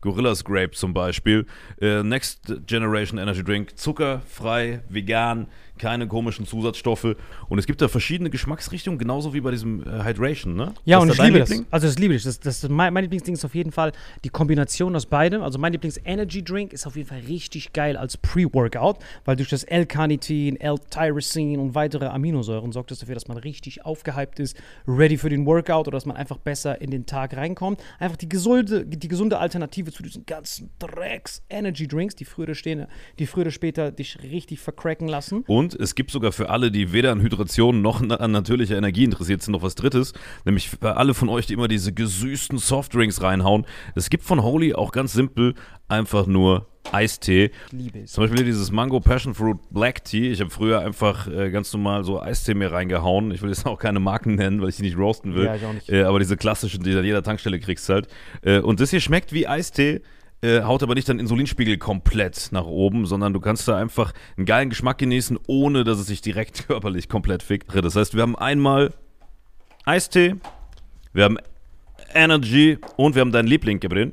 Gorillas Grape zum Beispiel. Äh, Next Generation Energy Drink, zuckerfrei, vegan, keine komischen Zusatzstoffe. Und es gibt da verschiedene Geschmacksrichtungen, genauso wie bei diesem äh, Hydration, ne? Ja, und ich liebe Liebling? das. Also das liebe ich. Das, das, mein, mein Lieblingsding ist auf jeden Fall die Kombination aus beidem. Also mein Lieblings-Energy-Drink ist auf jeden Fall richtig geil als Pre-Workout, weil durch das L-Carnitin, L-Tyrosin und weitere Aminosäuren sorgt das dafür, dass man richtig aufgehypt ist, ready für den Workout oder dass man einfach besser in den Tag reinkommt. Einfach die gesunde, die gesunde Alternative zu diesen ganzen Drecks-Energy-Drinks, die früher, stehen, die früher oder später dich richtig vercracken lassen. Und und es gibt sogar für alle, die weder an Hydration noch an natürlicher Energie interessiert sind, noch was Drittes. Nämlich für alle von euch, die immer diese gesüßten Softdrinks reinhauen. Es gibt von Holy auch ganz simpel einfach nur Eistee. Liebe es. Zum Beispiel dieses Mango Passion Fruit Black Tea. Ich habe früher einfach äh, ganz normal so Eistee mir reingehauen. Ich will jetzt auch keine Marken nennen, weil ich die nicht roasten will. Ja, ich auch nicht. Äh, aber diese klassischen, die du an jeder Tankstelle kriegst halt. Äh, und das hier schmeckt wie Eistee äh, haut aber nicht deinen Insulinspiegel komplett nach oben, sondern du kannst da einfach einen geilen Geschmack genießen, ohne dass es sich direkt körperlich komplett fickt. Das heißt, wir haben einmal Eistee, wir haben Energy und wir haben deinen Liebling, Gabriel.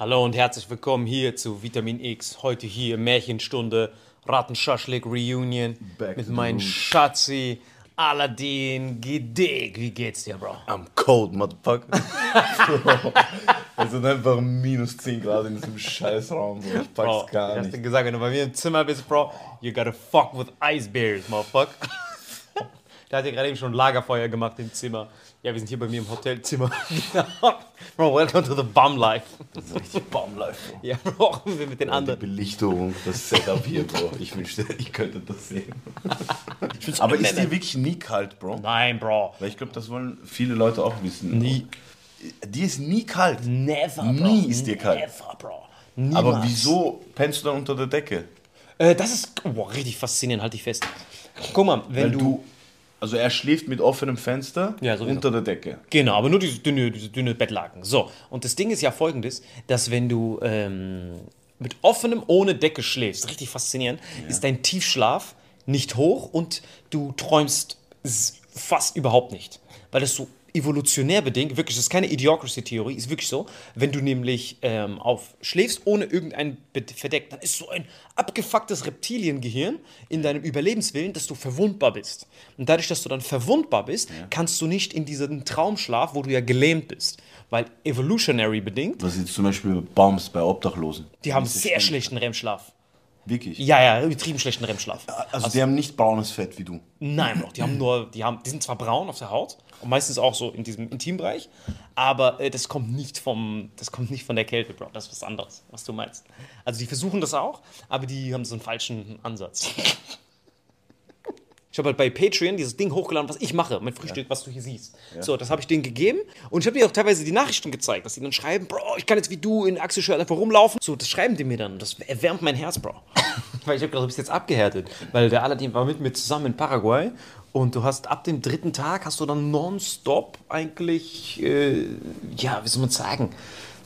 Hallo und herzlich willkommen hier zu Vitamin X. Heute hier Märchenstunde, Rattenschaschlik Reunion Back mit meinem. Schatzi Aladdin Gedig. Wie geht's dir, Bro? I'm cold, motherfucker. Bro, es sind einfach minus 10 Grad in diesem Scheißraum. So. Ich Bro, pack's gar ich hab's nicht. dir gesagt, wenn du bei mir im Zimmer bist, Bro, you gotta fuck with ice bears, motherfucker. Der hat ja gerade eben schon Lagerfeuer gemacht im Zimmer. Ja, wir sind hier bei mir im Hotelzimmer. Bro, welcome to the bum life. Baumlife, Bro. Ja, Bro, wir mit den Die anderen. Belichtung, das Setup hier, Bro. Ich wünschte, ich könnte das sehen. Aber ist dir wirklich nie kalt, Bro? Nein, Bro. Weil ich glaube, das wollen viele Leute auch wissen. Nie. Dir ist nie kalt. Never, Bro. Nie ist dir kalt. Never, Bro. Niemals. Aber wieso pennst du dann unter der Decke? Äh, das ist oh, richtig faszinierend, halt dich fest. Guck mal, wenn Weil du, du. Also er schläft mit offenem Fenster Ja, unter der Decke. Genau, aber nur diese dünne, diese dünne Bettlaken. So, und das Ding ist ja folgendes, dass wenn du ähm, mit offenem, ohne Decke schläfst, richtig faszinierend, ist dein Tiefschlaf nicht hoch und du träumst fast überhaupt nicht. Weil das so evolutionär bedingt, wirklich, das ist keine Idiocracy-Theorie, ist wirklich so, wenn du nämlich ähm, auf schläfst ohne irgendein Verdeck, dann ist so ein abgefucktes Reptiliengehirn in deinem Überlebenswillen, dass du verwundbar bist. Und dadurch, dass du dann verwundbar bist, kannst du nicht in diesen Traumschlaf, wo du ja gelähmt bist. Weil evolutionary bedingt, Was jetzt zum Beispiel Bombs bei Obdachlosen. die haben sehr schlechten REM-Schlaf. Wirklich? Ja, ja, übertrieben schlechten REM-Schlaf. Also, die haben nicht braunes Fett wie du. Nein, Bro, die haben nur, die haben, die sind zwar braun auf der Haut und meistens auch so in diesem Intimbereich, aber äh, das kommt nicht vom, das kommt nicht von der Kälte, Bro. Das ist was anderes, was du meinst. Also die versuchen das auch, aber die haben so einen falschen Ansatz. Ich habe halt bei Patreon dieses Ding hochgeladen, was ich mache, mein Frühstück, was du hier siehst. So, das habe ich denen gegeben und ich habe dir auch teilweise die Nachrichten gezeigt, dass die dann schreiben, Bro, ich kann jetzt wie du in Axel-Shirt einfach rumlaufen. So, das schreiben die mir dann. Das erwärmt mein Herz, Bro. weil ich habe gedacht, du bist jetzt abgehärtet. Weil der Aladdin war mit mir zusammen in Paraguay und du hast ab dem dritten Tag hast du dann nonstop eigentlich, äh, ja, wie soll man sagen,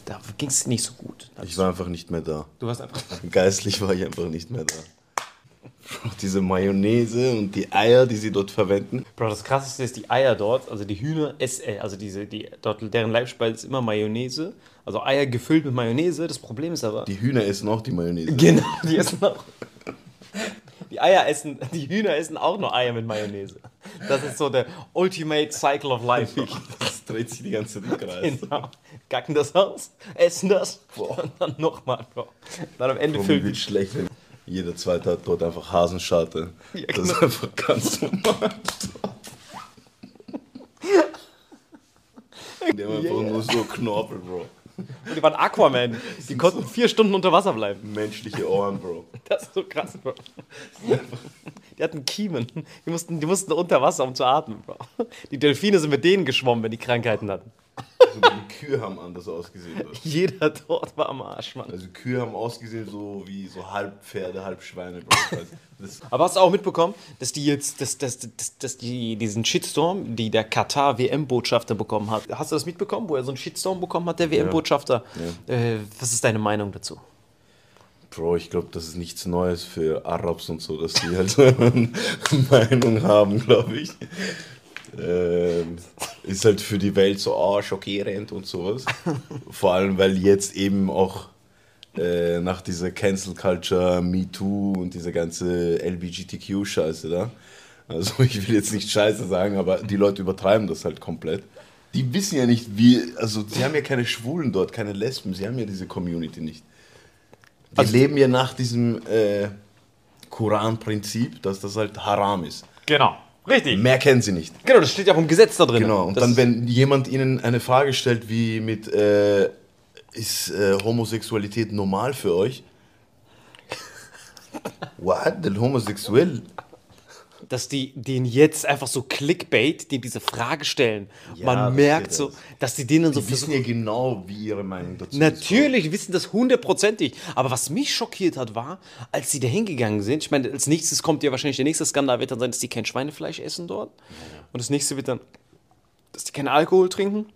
da ging es nicht so gut. Ich war einfach nicht mehr da. Du warst einfach. Geistlich war ich einfach nicht mehr da. Bro, Diese Mayonnaise und die Eier, die sie dort verwenden. Bro, das krasseste ist die Eier dort, also die Hühner, äh, also diese, die, dort, deren Leibspeise ist immer Mayonnaise, also Eier gefüllt mit Mayonnaise. Das Problem ist aber. Die Hühner essen auch die Mayonnaise. genau, die essen auch. Die Eier essen, die Hühner essen auch nur Eier mit Mayonnaise. Das ist so der Ultimate Cycle of Life. Das dreht sich die ganze Zeit im Kreis. Genau. Gacken das aus, essen das und dann nochmal, Bro. Dann am Ende füllt die. schlecht, wenn jeder zweite hat dort einfach Hasenscharte. Ja, Das ist genau. einfach ganz normal. Die haben einfach nur so Knorpel, Bro. Die waren Aquaman. Die konnten vier Stunden unter Wasser bleiben. Menschliche Ohren, Bro. Das ist so krass, Bro. Die hatten Kiemen. Die mussten, die mussten unter Wasser, um zu atmen, Bro. Die Delfine sind mit denen geschwommen, wenn die Krankheiten hatten. Sogar die Kühe haben anders ausgesehen. Dort. Jeder dort war am Arsch, Mann. Also Kühe haben ausgesehen so wie so halb Pferde, halb Schweine, Aber hast du auch mitbekommen, dass die jetzt, dass, dass, dass, dass die diesen Shitstorm, die der Katar-WM-Botschafter bekommen hat, hast du das mitbekommen, wo er so einen Shitstorm bekommen hat, der WM-Botschafter? Äh, was ist deine Meinung dazu? Bro, ich glaube, das ist nichts Neues für Arabs und so, dass die halt eine Meinung haben, glaube ich. Ähm, ist halt für die Welt so ah, schockierend und sowas. Vor allem, weil jetzt eben auch äh, nach dieser Cancel Culture, Me Too und diese ganze LBGTQ-Scheiße da. Also ich will jetzt nicht Scheiße sagen, aber die Leute übertreiben das halt komplett. Die wissen ja nicht, wie, also sie haben ja keine Schwulen dort, keine Lesben, sie haben ja diese Community nicht. Die leben ja nach diesem äh, Koran-Prinzip, dass das halt haram ist. Genau, richtig. Mehr kennen sie nicht. Genau, das steht ja auch im Gesetz da drin. Genau. Und das dann, wenn jemand ihnen eine Frage stellt, wie mit äh, ist äh, Homosexualität normal für euch? What? Del homosexuell? Dass die den jetzt einfach so Clickbait, die diese Frage stellen. Ja, Man merkt so, das. dass die denen so Die wissen versuchen. ja genau, wie ihre Meinung dazu ist. Natürlich, die wissen das hundertprozentig. Aber was mich schockiert hat, war, als sie da hingegangen sind, ich meine, als nächstes kommt ja wahrscheinlich der nächste Skandal, wird dann sein, dass die kein Schweinefleisch essen dort. Und das nächste wird dann, dass die keinen Alkohol trinken.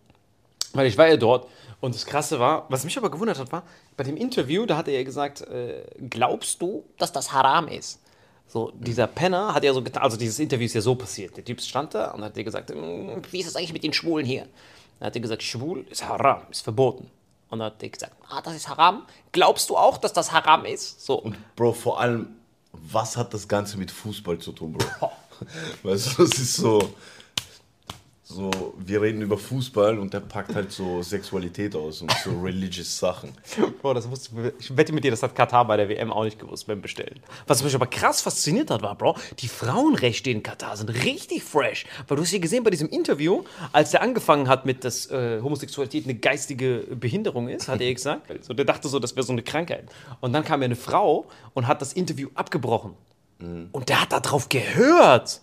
Weil ich war ja dort. Und das Krasse war, was mich aber gewundert hat, war, bei dem Interview, da hat er ja gesagt, äh, glaubst du, dass das Haram ist? So, dieser Penner hat ja so getan, also dieses Interview ist ja so passiert. Der Typ stand da und hat dir gesagt, "Mm, wie ist es eigentlich mit den Schwulen hier? Dann hat er gesagt, schwul ist Haram, ist verboten. Und dann hat er gesagt, ah, das ist Haram. Glaubst du auch, dass das Haram ist? So. Und Bro, vor allem, was hat das Ganze mit Fußball zu tun, Bro? Weißt du, das ist so. So, wir reden über Fußball und der packt halt so Sexualität aus und so religious Sachen. Bro, das wusste, ich wette mit dir, das hat Katar bei der WM auch nicht gewusst beim Bestellen. Was mich aber krass fasziniert hat, war, Bro, die Frauenrechte in Katar sind richtig fresh. Weil du hast hier gesehen bei diesem Interview, als der angefangen hat mit, dass äh, Homosexualität eine geistige Behinderung ist, hat er gesagt. So, der dachte so, das wäre so eine Krankheit. Und dann kam ja eine Frau und hat das Interview abgebrochen. Und der hat da drauf gehört.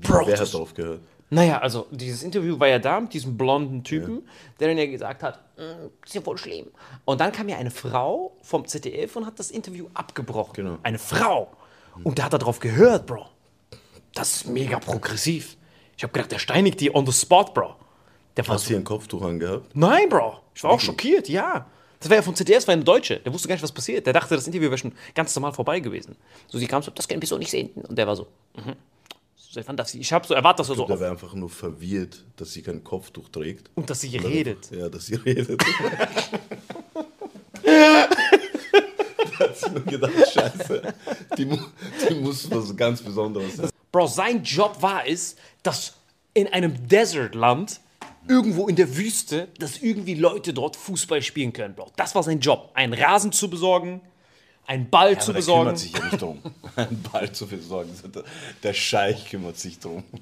Bro, Wer hat darauf gehört? naja, also dieses Interview war ja da mit diesem blonden Typen, der dann ja gesagt hat, "Mm, ist ja voll schlimm. Und dann kam ja eine Frau vom ZDF und hat das Interview abgebrochen. Genau. Eine Frau. Und der hat da drauf gehört, Bro. Das ist mega progressiv. Ich habe gedacht, der steinigt die on the spot, Bro. Der Hast du hier ein Kopftuch angehabt? Nein, Bro. Ich war auch schockiert, ja. Das war ja vom ZDF, das war eine Deutsche. Der wusste gar nicht, was passiert. Der dachte, das Interview wäre schon ganz normal vorbei gewesen. So, sie kam so, das können wir so nicht sehen. Und der war so, mhm. Seit wann darf sie? Ich habe so erwartet, dass er so Der war einfach nur verwirrt, dass sie kein Kopftuch trägt. und dass sie redet. Ja, dass sie redet. da hat sie nur gedacht, scheiße, die, die muss was ganz Besonderes sein. Bro, sein Job war es, dass in einem Desertland, irgendwo in der Wüste, dass irgendwie Leute dort Fußball spielen können, Bro. Das war sein Job. Einen Rasen zu besorgen, einen Ball zu Aber der besorgen. kümmert sich ja nicht drum, einen Ball zu besorgen. Der- Scheich kümmert sich drum.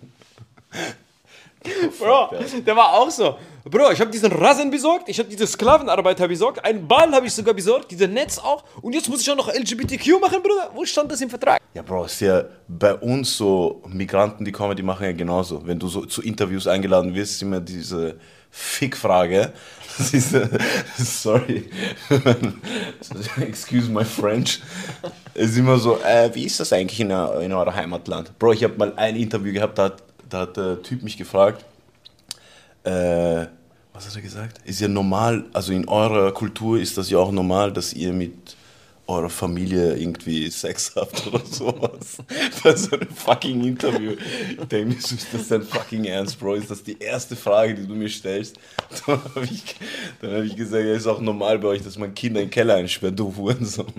Bro, der war auch so. Bro, ich habe diesen Rasen besorgt, ich habe diese Sklavenarbeiter besorgt, einen Ball habe ich sogar besorgt, diese Netz auch. Und jetzt muss ich auch noch LGBTQ machen, Bruder. Wo stand das im Vertrag? Ja, Bro, ist ja bei uns so, Migranten, die kommen, die machen ja genauso. Wenn du so zu Interviews eingeladen wirst, ist immer diese Fick-Frage. Diese, sorry, excuse my French. Es ist immer so, äh, wie ist das eigentlich in, eu- in eurem Heimatland? Bro, ich habe mal ein Interview gehabt, da hat, da hat der Typ mich gefragt, äh, was hat er gesagt? Ist ja normal, also in eurer Kultur ist das ja auch normal, dass ihr mit eurer Familie irgendwie Sex habt oder sowas. Bei so einem fucking Interview. Ich denke mir, ist das dein fucking Ernst, Bro? Ist das die erste Frage, die du mir stellst? Dann habe ich, dann hab ich gesagt, ja, ist auch normal bei euch, dass man Kinder in den Keller einsperrt, du Hurensohn.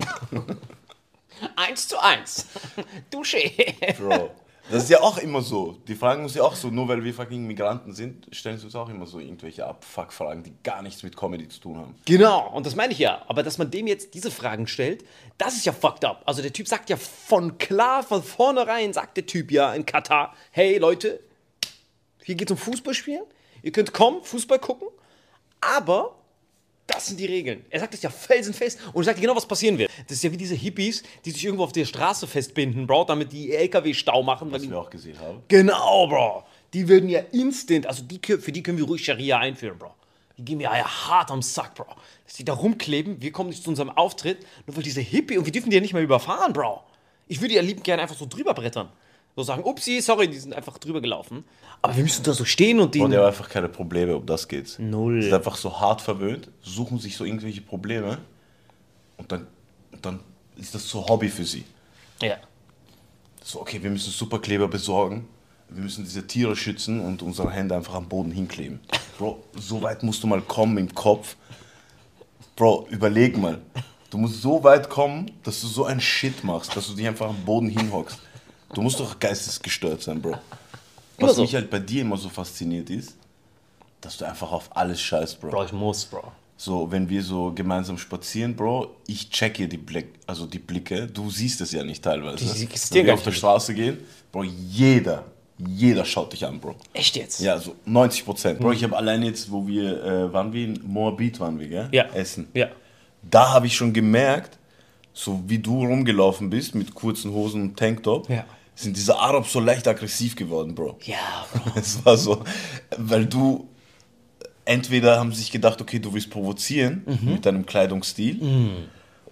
Eins zu eins. Dusche. Bro. Das ist ja auch immer so. Die fragen uns ja auch so, nur weil wir fucking Migranten sind, stellen sie uns auch immer so irgendwelche Abfuck-Fragen, die gar nichts mit Comedy zu tun haben. Genau, und das meine ich ja. Aber dass man dem jetzt diese Fragen stellt, das ist ja fucked up. Also der Typ sagt ja von klar, von vornherein sagt der Typ ja in Katar, hey Leute, hier geht's um Fußballspielen. Ihr könnt kommen, Fußball gucken, aber das sind die Regeln. Er sagt das ja felsenfest und sagt genau, was passieren wird. Das ist ja wie diese Hippies, die sich irgendwo auf der Straße festbinden, Bro, damit die LKW Stau machen. Was wir auch gesehen haben. Genau, Bro. Die würden ja instant, also die, für die können wir ruhig Scharia einführen, Bro. Die gehen mir ja hart am Sack, Bro. Dass die da rumkleben, wir kommen nicht zu unserem Auftritt, nur weil diese Hippie, und wir dürfen die ja nicht mehr überfahren, Bro. Ich würde ja liebend gerne einfach so drüber brettern. So sagen, upsi, sorry, die sind einfach drüber gelaufen. Aber wir müssen da so stehen und die. Und er hat einfach keine Probleme, um das geht's. Null. Sind einfach so hart verwöhnt, suchen sich so irgendwelche Probleme und dann, dann ist das so Hobby für sie. Ja. So, okay, wir müssen Superkleber besorgen, wir müssen diese Tiere schützen und unsere Hände einfach am Boden hinkleben. Bro, so weit musst du mal kommen im Kopf. Bro, überleg mal. Du musst so weit kommen, dass du so einen Shit machst, dass du dich einfach am Boden hinhockst. Du musst doch geistesgestört sein, Bro. Was so. mich halt bei dir immer so fasziniert ist, dass du einfach auf alles scheißt, Bro. Bro, ich muss, Bro. So, wenn wir so gemeinsam spazieren, Bro, ich checke die Blick, also die Blicke. Du siehst es ja nicht teilweise. Die- die wenn wir auf der Straße gehen, Bro, jeder, jeder schaut dich an, Bro. Echt jetzt? Ja, so 90 Prozent. Bro, ich habe allein jetzt, wo wir, äh, waren wir in Moabit, waren wir, gell? Ja. Essen. Ja. Da habe ich schon gemerkt, so wie du rumgelaufen bist mit kurzen Hosen und Tanktop, Ja. Sind diese Arabs so leicht aggressiv geworden, Bro. Ja, Bro. Es war so, weil du entweder haben sie sich gedacht, okay, du willst provozieren Mhm. mit deinem Kleidungsstil,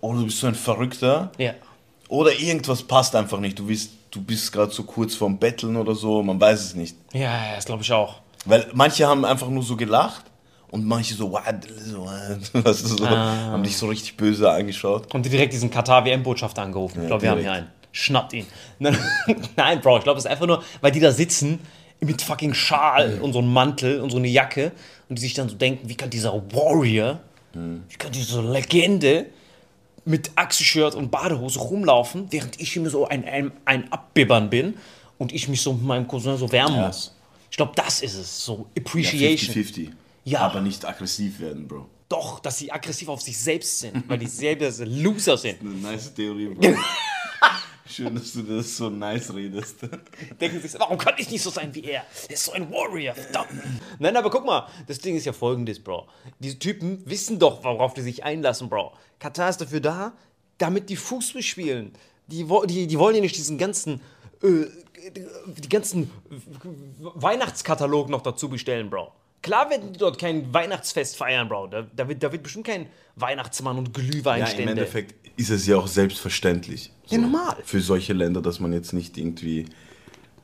oder du bist so ein Verrückter, Ja. oder irgendwas passt einfach nicht. Du bist, du bist gerade so kurz vorm Betteln oder so, man weiß es nicht. Ja, ja, das glaube ich auch. Weil manche haben einfach nur so gelacht und manche so, what, weißt du, so Ah. haben dich so richtig böse angeschaut. Und direkt diesen Katar-WM-Botschafter angerufen. ich glaube, wir haben hier einen. Schnappt ihn. Nein, Bro, ich glaube, es ist einfach nur, weil die da sitzen mit fucking Schal und so einem Mantel und so eine Jacke und die sich dann so denken, wie kann dieser Warrior, wie kann diese Legende mit Achselshirt und Badehose rumlaufen, während ich immer so ein, ein, ein Abbibbern bin und ich mich so mit meinem Cousin so wärmen muss. Ich glaube, das ist es. So Ja, Appreciation. 50-50. Ja. Aber nicht aggressiv werden, Bro. Doch, dass sie aggressiv auf sich selbst sind, weil die selber Loser sind. Eine nice Theorie, Bro. Schön, dass du das so nice redest. Denken sich, so, warum kann ich nicht so sein wie er? Er ist so ein Warrior, verdammt. Nein, aber guck mal, das Ding ist ja folgendes, Bro. Diese Typen wissen doch, worauf die sich einlassen, Bro. Katar ist dafür da, damit die Fußball spielen. Die, die, die wollen ja nicht diesen ganzen, äh, die ganzen Weihnachtskatalog noch dazu bestellen, Bro. Klar werden die dort kein Weihnachtsfest feiern, Bro. Da, da, wird, da wird bestimmt kein Weihnachtsmann und Ja, im Glühweinstände. Endeffekt ist es ja auch selbstverständlich. Ja, normal. Für solche Länder, dass man jetzt nicht irgendwie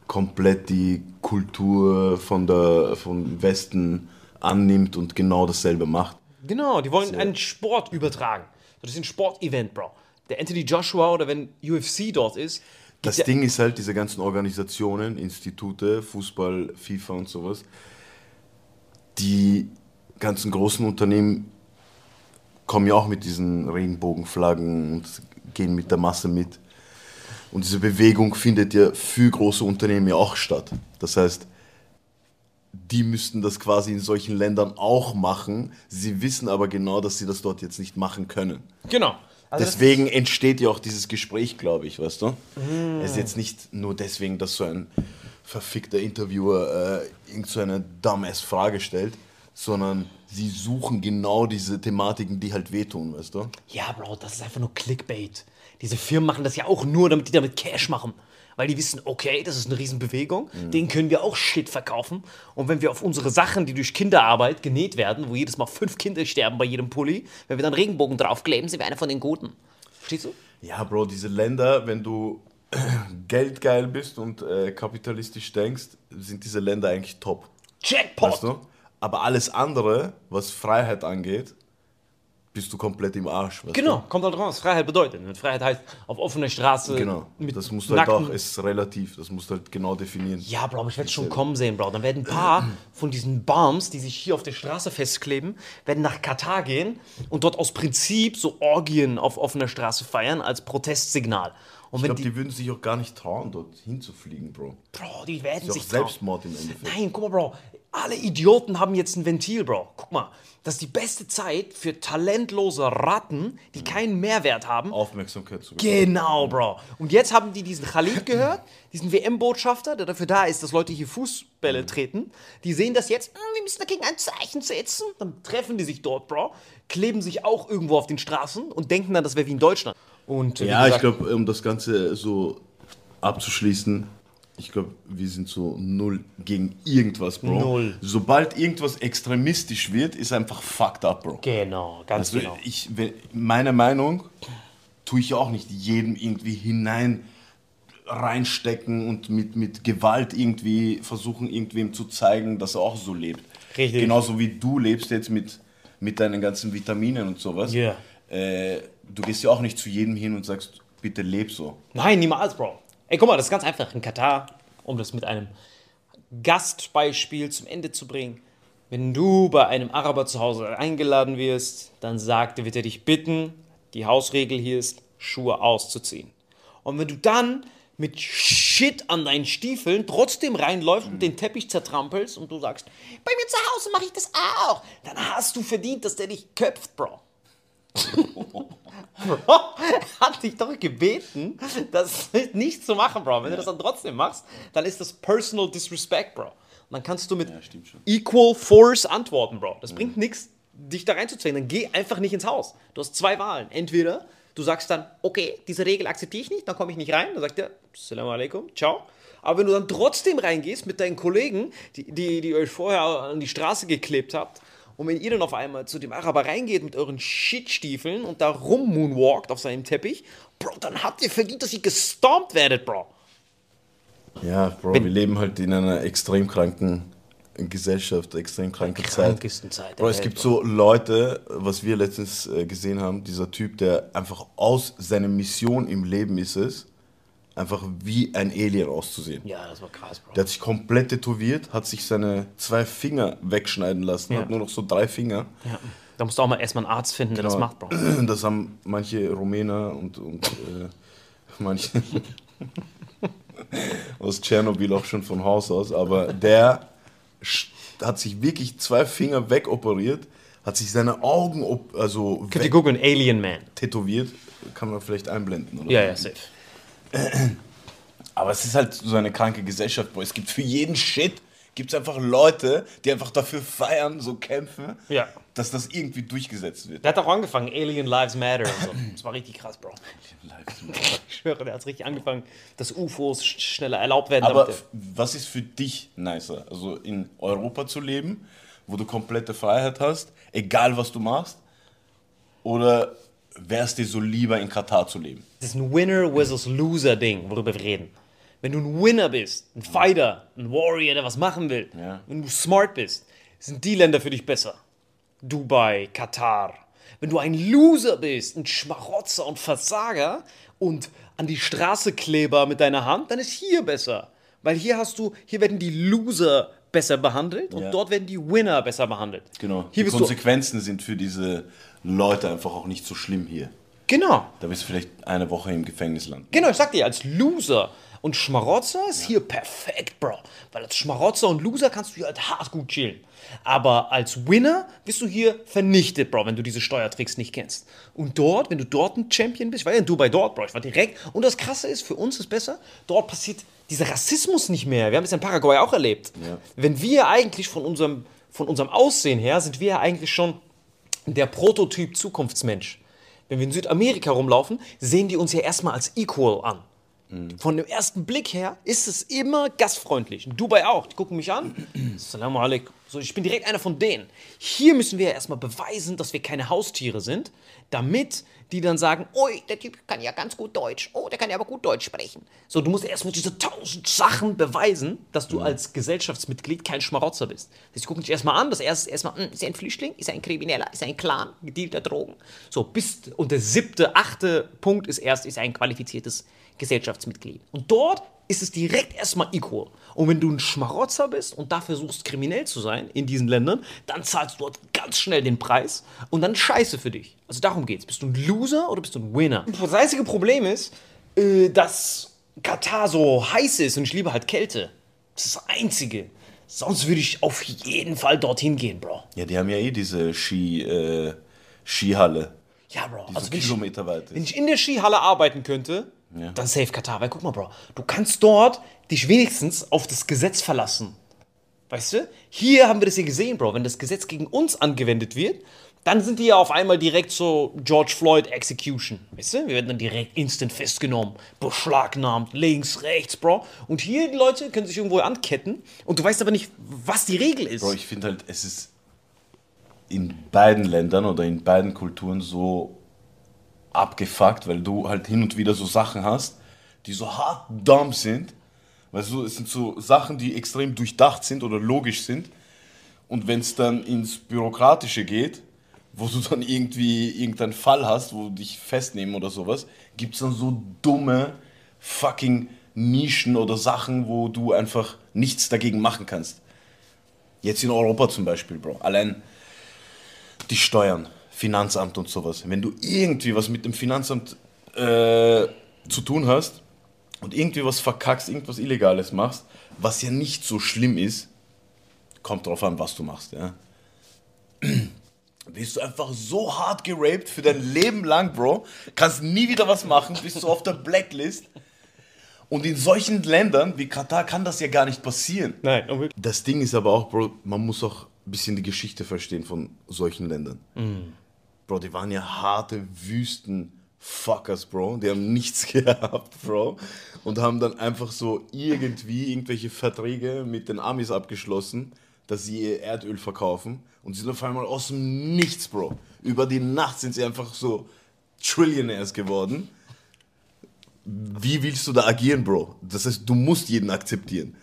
komplett die Kultur von der vom Westen annimmt und genau dasselbe macht. Genau, die wollen einen Sport übertragen. Das ist ein Sportevent, Bro. Der Anthony Joshua oder wenn UFC dort ist, Das Ding ist halt, diese ganzen Organisationen, Institute, Fußball, FIFA und sowas, die ganzen großen Unternehmen kommen ja auch mit diesen Regenbogenflaggen und gehen mit der Masse mit. Und diese Bewegung findet ja für große Unternehmen ja auch statt. Das heißt, die müssten das quasi in solchen Ländern auch machen. Sie wissen aber genau, dass sie das dort jetzt nicht machen können. Genau. Also Deswegen entsteht ja auch dieses Gespräch, glaube ich, weißt du? Es ist jetzt nicht nur deswegen, dass so ein verfickter Interviewer äh, irgend so dumbass Frage stellt, sondern sie suchen genau diese Thematiken, die halt wehtun, weißt du? Ja, Bro, das ist einfach nur Clickbait. Diese Firmen machen das ja auch nur, damit die damit Cash machen. Weil die wissen, okay, das ist eine Riesenbewegung, denen können wir auch Shit verkaufen. Und wenn wir auf unsere Sachen, die durch Kinderarbeit genäht werden, wo jedes Mal fünf Kinder sterben bei jedem Pulli, wenn wir dann Regenbogen draufkleben, sind wir einer von den Guten. Verstehst du? Ja, Bro, diese Länder, wenn du geldgeil bist und äh, kapitalistisch denkst, sind diese Länder eigentlich top. Jackpot! Weißt du? Aber alles andere, was Freiheit angeht, bist du komplett im Arsch. Genau, kommt halt raus. Freiheit bedeutet. Und Freiheit heißt auf offener Straße. Du? Genau. Das musst du halt auch, ist relativ, das musst du halt genau definieren. Ja, Bro, aber ich werde schon kommen sehen, Bro. Dann werden ein paar von diesen Bombs, die sich hier auf der Straße festkleben, werden nach Katar gehen und dort aus Prinzip so Orgien auf offener Straße feiern als Protestsignal. Und Ich glaube, die, die würden sich auch gar nicht trauen, dort hinzufliegen, Bro. Bro, die werden Das ist sich auch trauen. Selbstmord im Endeffekt. Nein, guck mal, Bro. Alle Idioten haben jetzt ein Ventil, Bro. Guck mal. Das ist die beste Zeit für talentlose Ratten, die keinen Mehrwert haben, Aufmerksamkeit zu bekommen. Genau, Bro. Und jetzt haben die diesen Khalid gehört, diesen WM-Botschafter, der dafür da ist, dass Leute hier Fußbälle treten. Die sehen das jetzt, "Hm, wir müssen dagegen ein Zeichen setzen. Dann treffen die sich dort, Bro, kleben sich auch irgendwo auf den Straßen und denken dann, das wäre wie in Deutschland. Und wie Ja, ich gesagt, glaube, um das Ganze so abzuschließen, ich glaube, wir sind so null gegen irgendwas, Bro. Null. Sobald irgendwas extremistisch wird, ist einfach fucked up, Bro. Genau, ganz Also genau. ich, meine Meinung tue ich auch nicht jedem irgendwie hinein reinstecken und mit, mit Gewalt irgendwie versuchen, irgendwem zu zeigen, dass er auch so lebt. Richtig. Genauso wie du lebst jetzt mit, mit deinen ganzen Vitaminen und sowas. Ja. Äh, du gehst ja auch nicht zu jedem hin und sagst, bitte leb so. Nein, niemals, Bro. Ey, guck mal, das ist ganz einfach. In Katar, um das mit einem Gastbeispiel zum Ende zu bringen. Wenn du bei einem Araber zu Hause eingeladen wirst, dann sagt er, wird er dich bitten, die Hausregel hier ist, Schuhe auszuziehen. Und wenn du dann mit Shit an deinen Stiefeln trotzdem reinläufst und den Teppich zertrampelst und du sagst, bei mir zu Hause mache ich das auch, dann hast du verdient, dass der dich köpft, Bro. Bro, hat dich doch gebeten, das nicht zu machen, Bro. Wenn du das dann trotzdem machst, dann ist das Personal Disrespect, Bro. Und dann kannst du mit schon. Equal Force antworten, Bro. Das bringt nichts, dich da reinzuzwingen. Dann geh einfach nicht ins Haus. Du hast zwei Wahlen. Entweder du sagst dann, okay, diese Regel akzeptiere ich nicht, dann komme ich nicht rein. Dann sagt er, Assalamu alaikum, ciao. Aber wenn du dann trotzdem reingehst mit deinen Kollegen, die, die, die euch vorher an die Straße geklebt habt, und wenn ihr dann auf einmal zu dem Araber reingeht mit euren Shitstiefeln und da rummoonwalkt auf seinem Teppich, Bro, dann habt ihr verdient, dass ihr gestompt werdet, Bro. Ja, Bro, wir leben halt in einer extrem kranken Gesellschaft, extrem kranke Zeit. Zeit Bro, es Welt, gibt so Leute, was wir letztens äh, gesehen haben, dieser Typ, der einfach aus seiner Mission im Leben ist es, einfach wie ein Alien auszusehen. Ja, das war krass, Bro. Der hat sich komplett tätowiert, hat sich seine zwei Finger wegschneiden lassen, Ja. hat nur noch so drei Finger. Ja. Da musst du auch mal erstmal einen Arzt finden, der das Genau. macht, Bro. Das haben manche Rumäner und, und äh, manche aus Tschernobyl auch schon von Haus aus. Aber der hat sich wirklich zwei Finger wegoperiert, hat sich seine Augen also Könnt ihr googeln, Alien Man. tätowiert. Kann man vielleicht einblenden, oder? Ja, ja, safe. Aber es ist halt so eine kranke Gesellschaft, Bro. Es gibt für jeden Shit, gibt es einfach Leute, die einfach dafür feiern, so kämpfen, Ja. dass das irgendwie durchgesetzt wird. Der hat auch angefangen, Alien Lives Matter und so. Das war richtig krass, Bro. Ich schwöre, der hat richtig angefangen, dass UFOs sch- schneller erlaubt werden. Aber was ist für dich nicer? Also in Europa zu leben, wo du komplette Freiheit hast, egal was du machst? Oder wäre es dir so lieber in Katar zu leben? Das ist ein Winner versus Loser Ding, worüber wir reden. Wenn du ein Winner bist, ein Fighter, ein Warrior, der was machen will, Ja. wenn du smart bist, sind die Länder für dich besser. Dubai, Katar. Wenn du ein Loser bist, ein Schmarotzer und Versager und an die Straße Kleber mit deiner Hand, dann ist hier besser. Weil hier hast du, hier werden die Loser besser behandelt und Ja. dort werden die Winner besser behandelt. Genau. Hier die Konsequenzen sind für diese Leute einfach auch nicht so schlimm hier. genau. Da bist du vielleicht eine Woche im Gefängnis landen. Genau, ich sag dir, als Loser und Schmarotzer ist hier perfekt, Bro. Weil als Schmarotzer und Loser kannst du hier halt hart gut chillen. Aber als Winner wirst du hier vernichtet, Bro, wenn du diese Steuertricks nicht kennst. Und dort, wenn du dort ein Champion bist, ich war ja in Dubai dort, Bro, ich war direkt. Und das Krasse ist, für uns ist besser, dort passiert dieser Rassismus nicht mehr. Wir haben es in Paraguay auch erlebt. Ja. Wenn wir eigentlich von unserem, von unserem Aussehen her, sind wir ja eigentlich schon der Prototyp Zukunftsmensch. Wenn wir in Südamerika rumlaufen, sehen die uns ja erstmal als equal an. Von dem ersten Blick her ist es immer gastfreundlich. In Dubai auch. Die gucken mich an. Assalamu alaikum. So, ich bin direkt einer von denen. Hier müssen wir ja erstmal beweisen, dass wir keine Haustiere sind, damit die dann sagen, oi, der Typ kann ja ganz gut Deutsch. Oh, der kann ja aber gut Deutsch sprechen. So, du musst erstmal diese tausend Sachen beweisen, dass du als Gesellschaftsmitglied kein Schmarotzer bist. Sie gucken dich erstmal an. Das erste ist erstmal, hm, ist er ein Flüchtling? Ist er ein Krimineller? Ist er ein Clan? Gedealter Drogen? So, bis, und der siebte, achte Punkt ist erst, ist er ein qualifiziertes Gesellschaftsmitglied. Und dort ist es direkt erstmal equal. Und wenn du ein Schmarotzer bist und da versuchst, kriminell zu sein in diesen Ländern, dann zahlst du dort ganz schnell den Preis und dann scheiße für dich. Also darum geht's. Bist du ein Loser oder bist du ein Winner? Das einzige Problem ist, äh, dass Katar so heiß ist und ich liebe halt Kälte. Das ist das Einzige. Sonst würde ich auf jeden Fall dorthin gehen, Bro. Ja, die haben ja eh diese Ski, äh, Skihalle, Ja, Bro. die Also so wenn ich, kilometerweit Wenn ich in der Skihalle arbeiten könnte, Ja. dann safe Katar. Weil guck mal, Bro, du kannst dort dich wenigstens auf das Gesetz verlassen. Weißt du? Hier haben wir das hier gesehen, Bro. Wenn das Gesetz gegen uns angewendet wird, dann sind die ja auf einmal direkt so George Floyd Execution. Weißt du? Wir werden dann direkt instant festgenommen, beschlagnahmt, links, rechts, Bro. Und hier die Leute können sich irgendwo anketten und du weißt aber nicht, was die Regel ist. Bro, ich finde halt, es ist in beiden Ländern oder in beiden Kulturen so abgefuckt, weil du halt hin und wieder so Sachen hast, die so hart dumm sind. Weißt du, es sind so Sachen, die extrem durchdacht sind oder logisch sind. Und wenn es dann ins Bürokratische geht, wo du dann irgendwie irgendeinen Fall hast, wo dich festnehmen oder sowas, gibt es dann so dumme fucking Nischen oder Sachen, wo du einfach nichts dagegen machen kannst. Jetzt in Europa zum Beispiel, Bro. Allein die Steuern, Finanzamt und sowas. Wenn du irgendwie was mit dem Finanzamt äh, zu tun hast und irgendwie was verkackst, irgendwas Illegales machst, was ja nicht so schlimm ist, kommt drauf an, was du machst, ja. Bist du einfach so hart geraped für dein Leben lang, Bro. Kannst nie wieder was machen, bist du auf der Blacklist. Und in solchen Ländern wie Katar kann das ja gar nicht passieren. Nein, unbedingt. Das Ding ist aber auch, Bro, man muss auch ein bisschen die Geschichte verstehen von solchen Ländern. Bro, die waren ja harte Wüsten-Fuckers, Bro. Die haben nichts gehabt, Bro. Und haben dann einfach so irgendwie irgendwelche Verträge mit den Amis abgeschlossen, dass sie ihr Erdöl verkaufen. Und sie sind auf einmal aus dem Nichts, Bro. Über die Nacht sind sie einfach so Trillionaires geworden. Wie willst du da agieren, Bro? Das heißt, du musst jeden akzeptieren.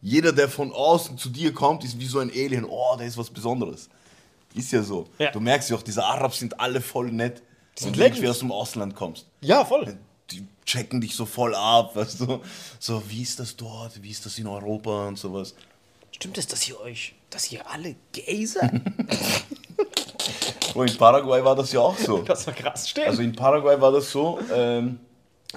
Jeder, der von außen zu dir kommt, ist wie so ein Alien. Oh, der ist was Besonderes. Ist ja so. Ja. Du merkst ja auch, diese Arabs sind alle voll nett. sind Wenn du irgendwie Legends. aus dem Ausland kommst. Ja, voll. Die checken dich so voll ab, weißt du? So, wie ist das dort? Wie ist das in Europa und sowas? Stimmt es, dass ihr euch, dass ihr alle gay seid? Bro, in Paraguay war das ja auch so. Das war krass. Stimmt. Also in Paraguay war das so, ähm,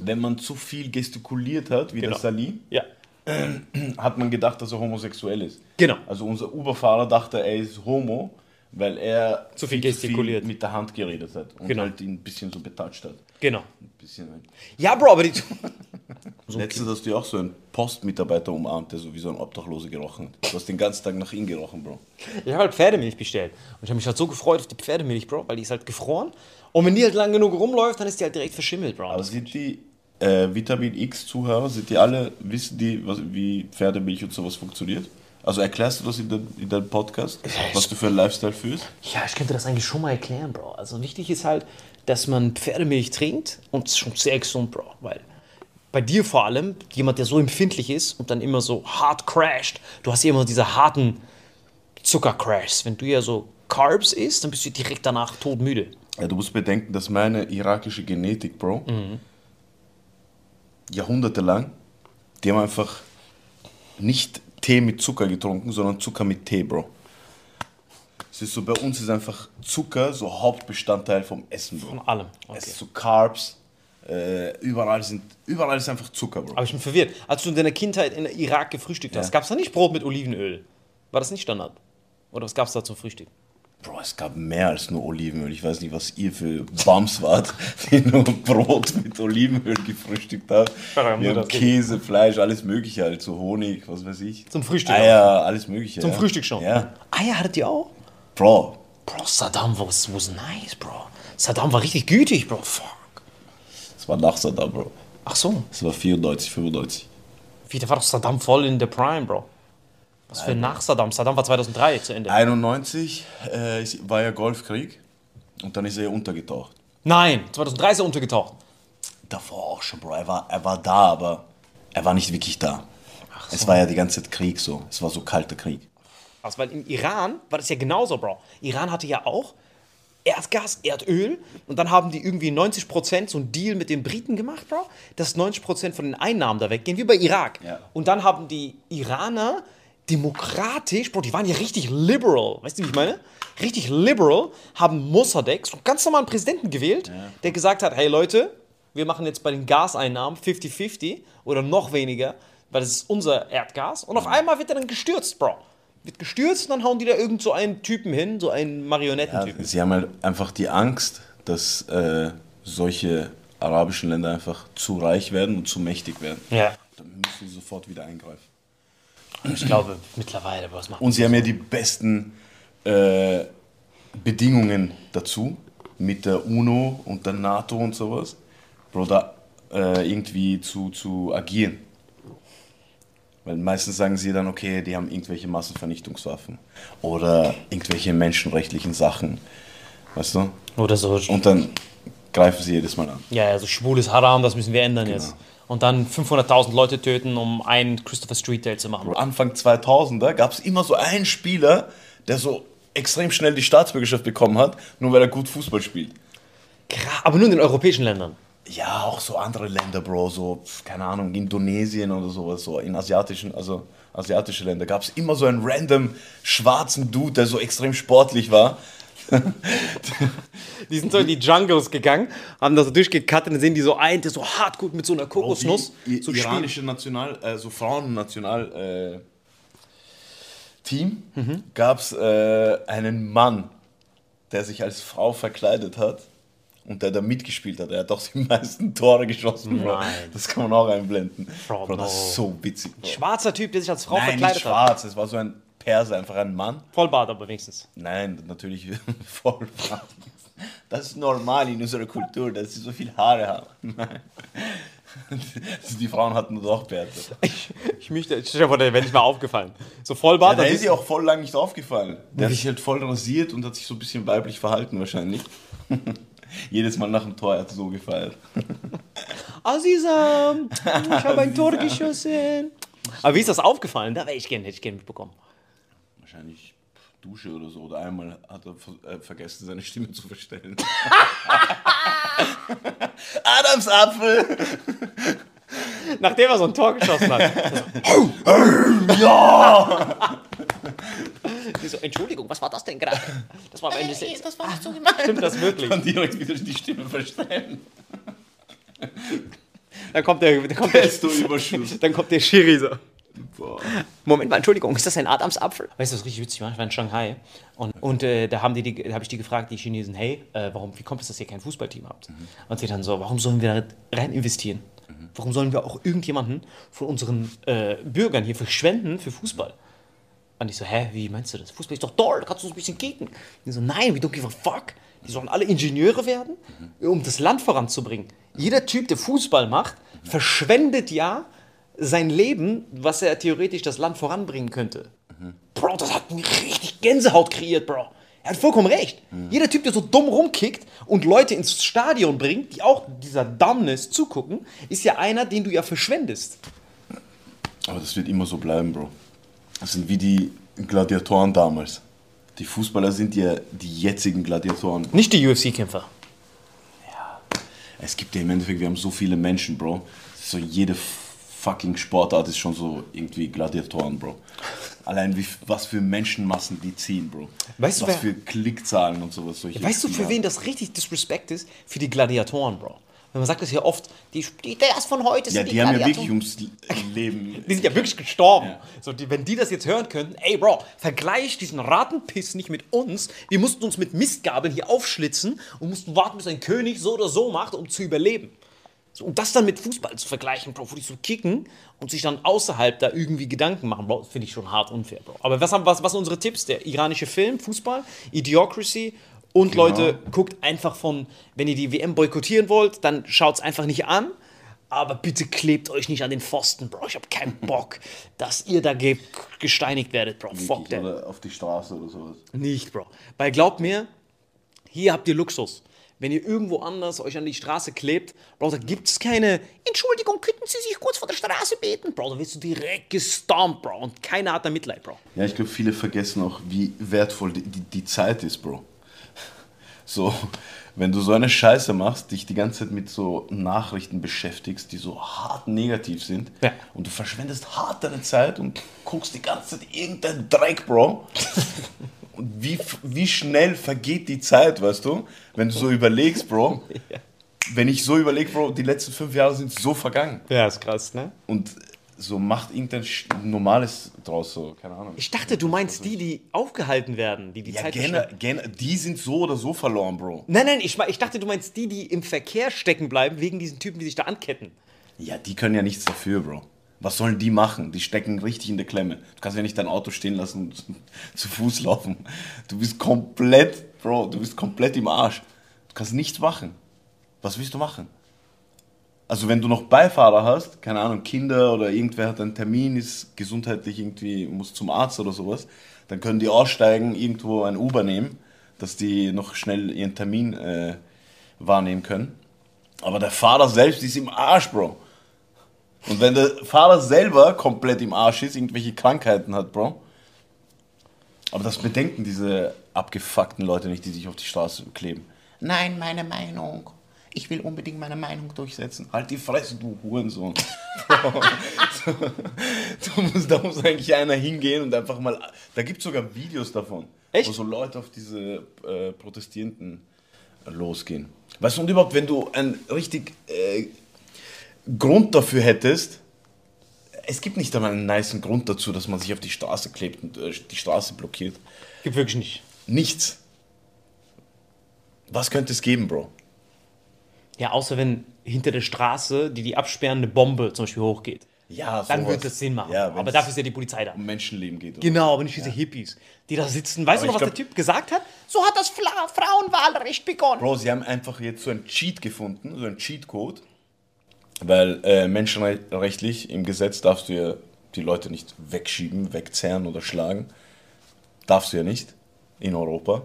wenn man zu viel gestikuliert hat, wie Genau. der Salim, ja. hat man gedacht, dass er homosexuell ist. Genau. Also unser Uberfahrer dachte, er ist homo, weil er Zu viel gestikuliert. mit der Hand geredet hat und Genau. halt ihn ein bisschen so betatscht hat. Genau. Ein bisschen halt. Ja, Bro, aber die. Letztens hast du ja auch so einen Postmitarbeiter umarmt, der so wie so ein Obdachloser gerochen hat. Du hast den ganzen Tag nach ihm gerochen, Bro. Ich habe halt Pferdemilch bestellt. Und ich habe mich halt so gefreut auf die Pferdemilch, Bro, weil die ist halt gefroren. Und wenn die halt lang genug rumläuft, dann ist die halt direkt verschimmelt, Bro. Aber sind die äh, Vitamin X-Zuhörer, sind die alle, wissen die, was, wie Pferdemilch und sowas funktioniert? Also erklärst du das in, den, in deinem Podcast, was du für einen Lifestyle führst? Ja, ich könnte das eigentlich schon mal erklären, Bro. Also wichtig ist halt, dass man Pferdemilch trinkt und es ist schon sehr gesund, Bro. Weil bei dir vor allem, jemand, der so empfindlich ist und dann immer so hart crasht, du hast ja immer diese harten Zuckercrashs. Wenn du ja so Carbs isst, dann bist du direkt danach todmüde. Ja, du musst bedenken, dass meine irakische Genetik, Bro, jahrhundertelang, die haben einfach nicht Tee mit Zucker getrunken, sondern Zucker mit Tee, Bro. Es ist so, bei uns ist einfach Zucker so Hauptbestandteil vom Essen, Bro. Von allem. Es Okay. ist so Carbs, äh, überall, sind, überall ist einfach Zucker, Bro. Aber ich bin verwirrt. Als du in deiner Kindheit in Irak gefrühstückt hast, Ja. gab es da nicht Brot mit Olivenöl? War das nicht Standard? Oder was gab es da zum Frühstück? Bro, es gab mehr als nur Olivenöl. Ich weiß nicht, was ihr für Bums wart, die nur Brot mit Olivenöl gefrühstückt habt. Wir haben Käse, Fleisch, alles mögliche halt, so Honig, was weiß ich. Zum Frühstück Eier, alles mögliche. Zum ja. Frühstück schon? Ja. Eier hattet ihr auch? Bro, Bro, Saddam was, was nice, Bro. Saddam war richtig gütig, Bro. Fuck. das war nach Saddam, Bro. Ach so. Das war 94, 95. Wie, da war doch Saddam voll in der Prime, Bro. Was für nach Saddam? Saddam war 2003 zu Ende. 91 äh, war ja Golfkrieg und dann ist er untergetaucht. Nein, 2003 ist er untergetaucht. Davor auch schon, Bro. Er war, er war da, aber er war nicht wirklich da. Es war ja die ganze Zeit Krieg so. Es war so kalter Krieg. Also, weil im Iran war das ja genauso, Bro. Iran hatte ja auch Erdgas, Erdöl und dann haben die irgendwie 90% so einen Deal mit den Briten gemacht, Bro, dass 90% von den Einnahmen da weggehen, wie bei Irak. Ja. Und dann haben die Iraner demokratisch, Bro, die waren ja richtig liberal, weißt du, wie ich meine? Richtig liberal, haben Mossadegh, so einen ganz normalen Präsidenten gewählt, der gesagt hat, hey Leute, wir machen jetzt bei den Gaseinnahmen 50-50 oder noch weniger, weil das ist unser Erdgas. Und auf einmal wird er dann gestürzt, Bro. Wird gestürzt und dann hauen die da irgend so einen Typen hin, so einen Ja, Marionettentypen. sie haben halt einfach die Angst, dass äh, solche arabischen Länder einfach zu reich werden und zu mächtig werden. Ja. Dann müssen sie sofort wieder eingreifen. Ich glaube, mittlerweile, was macht Und sie haben ja die besten äh, Bedingungen dazu mit der UNO und der NATO und sowas, Bro, da äh, irgendwie zu, zu agieren. Weil meistens sagen sie dann, okay, die haben irgendwelche Massenvernichtungswaffen oder irgendwelche menschenrechtlichen Sachen, weißt du? Oder so. Und dann greifen sie jedes Mal an. Ja, ja, so schwules Haram, das müssen wir ändern jetzt. Und dann 500.000 Leute töten, um einen Christopher Street Day zu machen. Anfang 2000er gab es immer so einen Spieler, der so extrem schnell die Staatsbürgerschaft bekommen hat, nur weil er gut Fußball spielt. Krass, aber nur in den europäischen Ländern. Ja, auch so andere Länder, Bro, so, keine Ahnung, Indonesien oder sowas, so in asiatischen, also asiatische Länder, gab es immer so einen random schwarzen Dude, der so extrem sportlich war. Die sind so in die Jungles gegangen, haben da so durchgekattet und sehen die so ein, der so hart gut mit so einer Kokosnuss. I- so iranische National, äh, so Frauennational äh, Team gab es äh, einen Mann, der sich als Frau verkleidet hat und der da mitgespielt hat. Er hat auch die meisten Tore geschossen, Bro. Nein. Das kann man auch einblenden. Bro, Bro, das ist so witzig. Bro. Schwarzer Typ, der sich als Frau Nein, nicht verkleidet hat. schwarz, es war so ein Perser, einfach ein Mann. Vollbart aber wenigstens. Nein, natürlich voll schwarz. Das ist normal in unserer Kultur, dass sie so viel Haare haben. Nein. Die Frauen hatten doch Bärte. Ich, ich möchte, dir vor, der wäre nicht mal aufgefallen. So Vollbart. Ja, da ist sie auch voll lang nicht aufgefallen. Der hat sich halt voll rasiert und hat sich so ein bisschen weiblich verhalten wahrscheinlich. Jedes Mal nach dem Tor hat er so gefeiert. Azizam, ich habe ein Tor geschossen. Aber wie ist das aufgefallen? Da wäre ich gerne, hätte ich gerne mitbekommen. Wahrscheinlich Dusche oder so. Oder einmal hat er ver äh, vergessen, seine Stimme zu verstellen. Adamsapfel! Nachdem er so ein Tor geschossen hat. Ja! Die so, Entschuldigung, was war das denn gerade? Das war am Ende Nee, das war nicht so gemeint. Stimmt das wirklich? Und direkt wieder die Stimme verstellen. Dann kommt der, dann kommt der, dann kommt der Schiri so. Moment mal, Entschuldigung, ist das ein Adamsapfel? Weißt du, was richtig witzig war? Ich war in Shanghai und, und äh, da haben die, die, da habe ich die gefragt, die Chinesen, hey, äh, warum, wie kommt es, dass ihr kein Fußballteam habt? Und sie dann so, warum sollen wir da rein investieren? Warum sollen wir auch irgendjemanden von unseren äh, Bürgern hier verschwenden für Fußball? Und ich so, hä, wie meinst du das? Fußball ist doch toll, da kannst du uns ein bisschen kicken. Und die so, nein, we don't give a fuck. Die sollen alle Ingenieure werden, um das Land voranzubringen. Jeder Typ, der Fußball macht, verschwendet ja sein Leben, was er theoretisch das Land voranbringen könnte. Bro, das hat mir richtig Gänsehaut kreiert, Bro. Er hat vollkommen recht. Jeder Typ, der so dumm rumkickt und Leute ins Stadion bringt, die auch dieser Dumbness zugucken, ist ja einer, den du ja verschwendest. Aber das wird immer so bleiben, Bro. Das sind wie die Gladiatoren damals. Die Fußballer sind ja die jetzigen Gladiatoren. Nicht die UFC-Kämpfer. Es gibt ja im Endeffekt, wir haben so viele Menschen, Bro. So jede fucking Sportart ist schon so irgendwie Gladiatoren, Bro. Allein wie, was für Menschenmassen die ziehen, Bro. Weißt du, was für Klickzahlen und sowas. Solche Weißt du, für Spieler. wen das richtig Disrespect ist? Für die Gladiatoren, Bro. Wenn man sagt das ja oft, die, die das von heute Ja, sind die haben ja wirklich ums Leben. Die sind ja wirklich gestorben. Ja. So, die, wenn die das jetzt hören könnten, ey Bro, vergleich diesen Ratenpiss nicht mit uns. Wir mussten uns mit Mistgabeln hier aufschlitzen und mussten warten, bis ein König so oder so macht, um zu überleben. So, um das dann mit Fußball zu vergleichen, Bro, wo die so kicken und sich dann außerhalb da irgendwie Gedanken machen, Bro, finde ich schon hart unfair, Bro. Aber was, haben, was, was sind unsere Tipps? Der iranische Film, Fußball, Idiocracy und Leute, guckt einfach von, wenn ihr die WM boykottieren wollt, dann schaut es einfach nicht an. Aber bitte klebt euch nicht an den Pfosten, Bro. Ich habe keinen Bock, dass ihr da ge gesteinigt werdet, Bro. Fuck Wirklich, that. oder auf die Straße oder sowas. Nicht, Bro. Weil glaubt mir, hier habt ihr Luxus. Wenn ihr irgendwo anders euch an die Straße klebt, Bro, da gibt es keine Entschuldigung, könnten Sie sich kurz vor der Straße beten? Bro, da wirst du direkt gestompt, Bro. Und keiner hat da Mitleid, Bro. Ja, ich glaube, viele vergessen auch, wie wertvoll die, die, die Zeit ist, Bro. So, wenn du so eine Scheiße machst, dich die ganze Zeit mit so Nachrichten beschäftigst, die so hart negativ sind, Ja. und du verschwendest hart deine Zeit und guckst die ganze Zeit irgendeinen Dreck, Bro. Und wie, wie schnell vergeht die Zeit, weißt du? Wenn du so überlegst, Bro. Wenn ich so überlege, Bro, die letzten fünf Jahre sind so vergangen. Ja, ist krass, ne? Und so macht irgendein Normales draus, so, keine Ahnung. Ich dachte, du meinst die, die aufgehalten werden, die die Ja, Zeit gerne, gerne, die sind so oder so verloren, Bro. Nein, nein, ich, ich dachte, du meinst die, die im Verkehr stecken bleiben, wegen diesen Typen, die sich da anketten. Ja, die können ja nichts dafür, Bro. Was sollen die machen? Die stecken richtig in der Klemme. Du kannst ja nicht dein Auto stehen lassen und zu Fuß laufen. Du bist komplett, Bro, du bist komplett im Arsch. Du kannst nichts machen. Was willst du machen? Also wenn du noch Beifahrer hast, keine Ahnung, Kinder oder irgendwer hat einen Termin, ist gesundheitlich irgendwie, muss zum Arzt oder sowas, dann können die aussteigen, irgendwo ein Uber nehmen, dass die noch schnell ihren Termin äh, wahrnehmen können. Aber der Fahrer selbst ist im Arsch, Bro. Und wenn der Fahrer selber komplett im Arsch ist, irgendwelche Krankheiten hat, Bro. Aber das bedenken diese abgefuckten Leute nicht, die sich auf die Straße kleben. Nein, meine Meinung. Ich will unbedingt meine Meinung durchsetzen. Halt die Fresse, du Hurensohn. Bro. du musst, da muss eigentlich einer hingehen und einfach mal. Da gibt es sogar Videos davon. Echt? Wo so Leute auf diese äh, Protestierenden losgehen. Weißt du, und überhaupt, wenn du einen richtig äh, Grund dafür hättest, es gibt nicht einmal einen niceen Grund dazu, dass man sich auf die Straße klebt und äh, die Straße blockiert. Gibt wirklich nicht. Nichts. Was könnte es geben, Bro? Ja, außer wenn hinter der Straße, die die absperrende Bombe zum Beispiel hochgeht. Ja, Dann sowas. würde es Sinn machen. Ja, aber dafür ist ja die Polizei da. um Menschenleben geht. Genau, aber nicht diese Hippies, die da sitzen. Weißt Aber du noch, was glaub- der Typ gesagt hat? So hat das Fla Frauenwahlrecht begonnen. Bro, sie haben einfach jetzt so einen Cheat gefunden, so einen Cheatcode. Weil äh, menschenrechtlich im Gesetz darfst du ja die Leute nicht wegschieben, wegzerren oder schlagen. Darfst du ja nicht in Europa.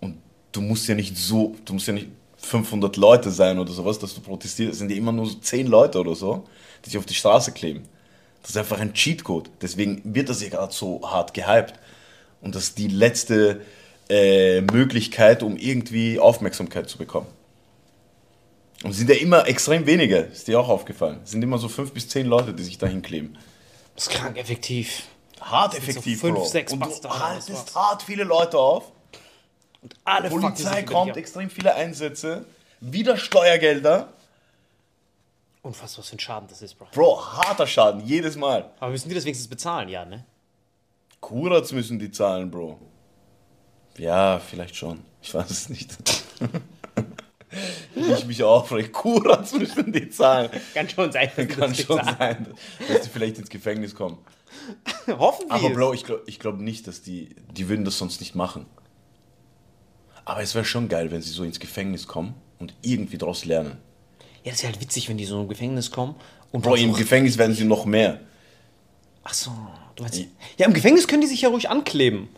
Und du musst ja nicht so, du musst ja nicht 500 Leute sein oder sowas, dass du protestierst. Es sind ja immer nur so 10 Leute oder so, die sich auf die Straße kleben. Das ist einfach ein Cheatcode. Deswegen wird das ja gerade so hart gehypt. Und das ist die letzte äh, Möglichkeit, um irgendwie Aufmerksamkeit zu bekommen. Und sind ja immer extrem wenige, ist dir auch aufgefallen. Es sind immer so fünf bis zehn Leute, die sich dahin kleben. Das ist krank effektiv. Hart sind so effektiv, fünf, Bro. sechs Und du haltest hart viele Leute auf. Alle fucken sich Polizei kommt, extrem viele Einsätze. Wieder Steuergelder. Unfassbar, was für ein Schaden das ist, Bro. Bro, harter Schaden, jedes Mal. Aber müssen die das wenigstens bezahlen, ja, ne? Kurats müssen die zahlen, Bro. Ja, vielleicht schon. Ich weiß es nicht. Ich mich aufreg. Kurats müssen die zahlen. Kann schon sein. dass Kann das schon sein, dass die vielleicht ins Gefängnis kommen. Hoffen wir Aber. Bro, ich glaube ich glaub nicht, dass die, die würden das sonst nicht machen. Aber es wäre schon geil, wenn sie so ins Gefängnis kommen und irgendwie daraus lernen. Ja, das ist ja halt witzig, wenn die so im Gefängnis kommen. Und Bro, im Gefängnis werden sie noch mehr. Ach so, du meinst. Ja, im Gefängnis können die sich ja ruhig ankleben.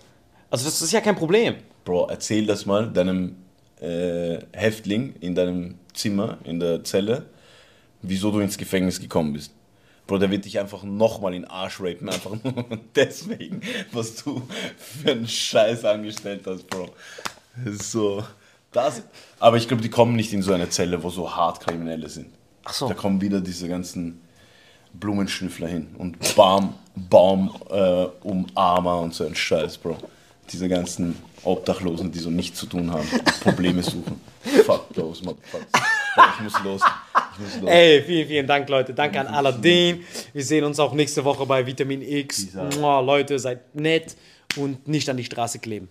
Also, das ist ja kein Problem. Bro, erzähl das mal deinem äh, Häftling in deinem Zimmer, in der Zelle, wieso du ins Gefängnis gekommen bist. Bro, der wird dich einfach nochmal in Arsch rapen, einfach nur deswegen, was du für einen Scheiß angestellt hast, Bro. So. Das, aber ich glaube, die kommen nicht in so eine Zelle, wo so hart Kriminelle sind. Ach so. Da kommen wieder diese ganzen Blumenschnüffler hin und Baum, Baum äh, umarmer und so ein Scheiß, Bro. Diese ganzen Obdachlosen, die so nichts zu tun haben, Probleme suchen. Fuck those motherfuckers. Ich muss los. Ich muss los. Ey, vielen, vielen Dank, Leute. Danke an Aladdin. Wir sehen uns auch nächste Woche bei Vitamin X. Mua, Leute, seid nett und nicht an die Straße kleben.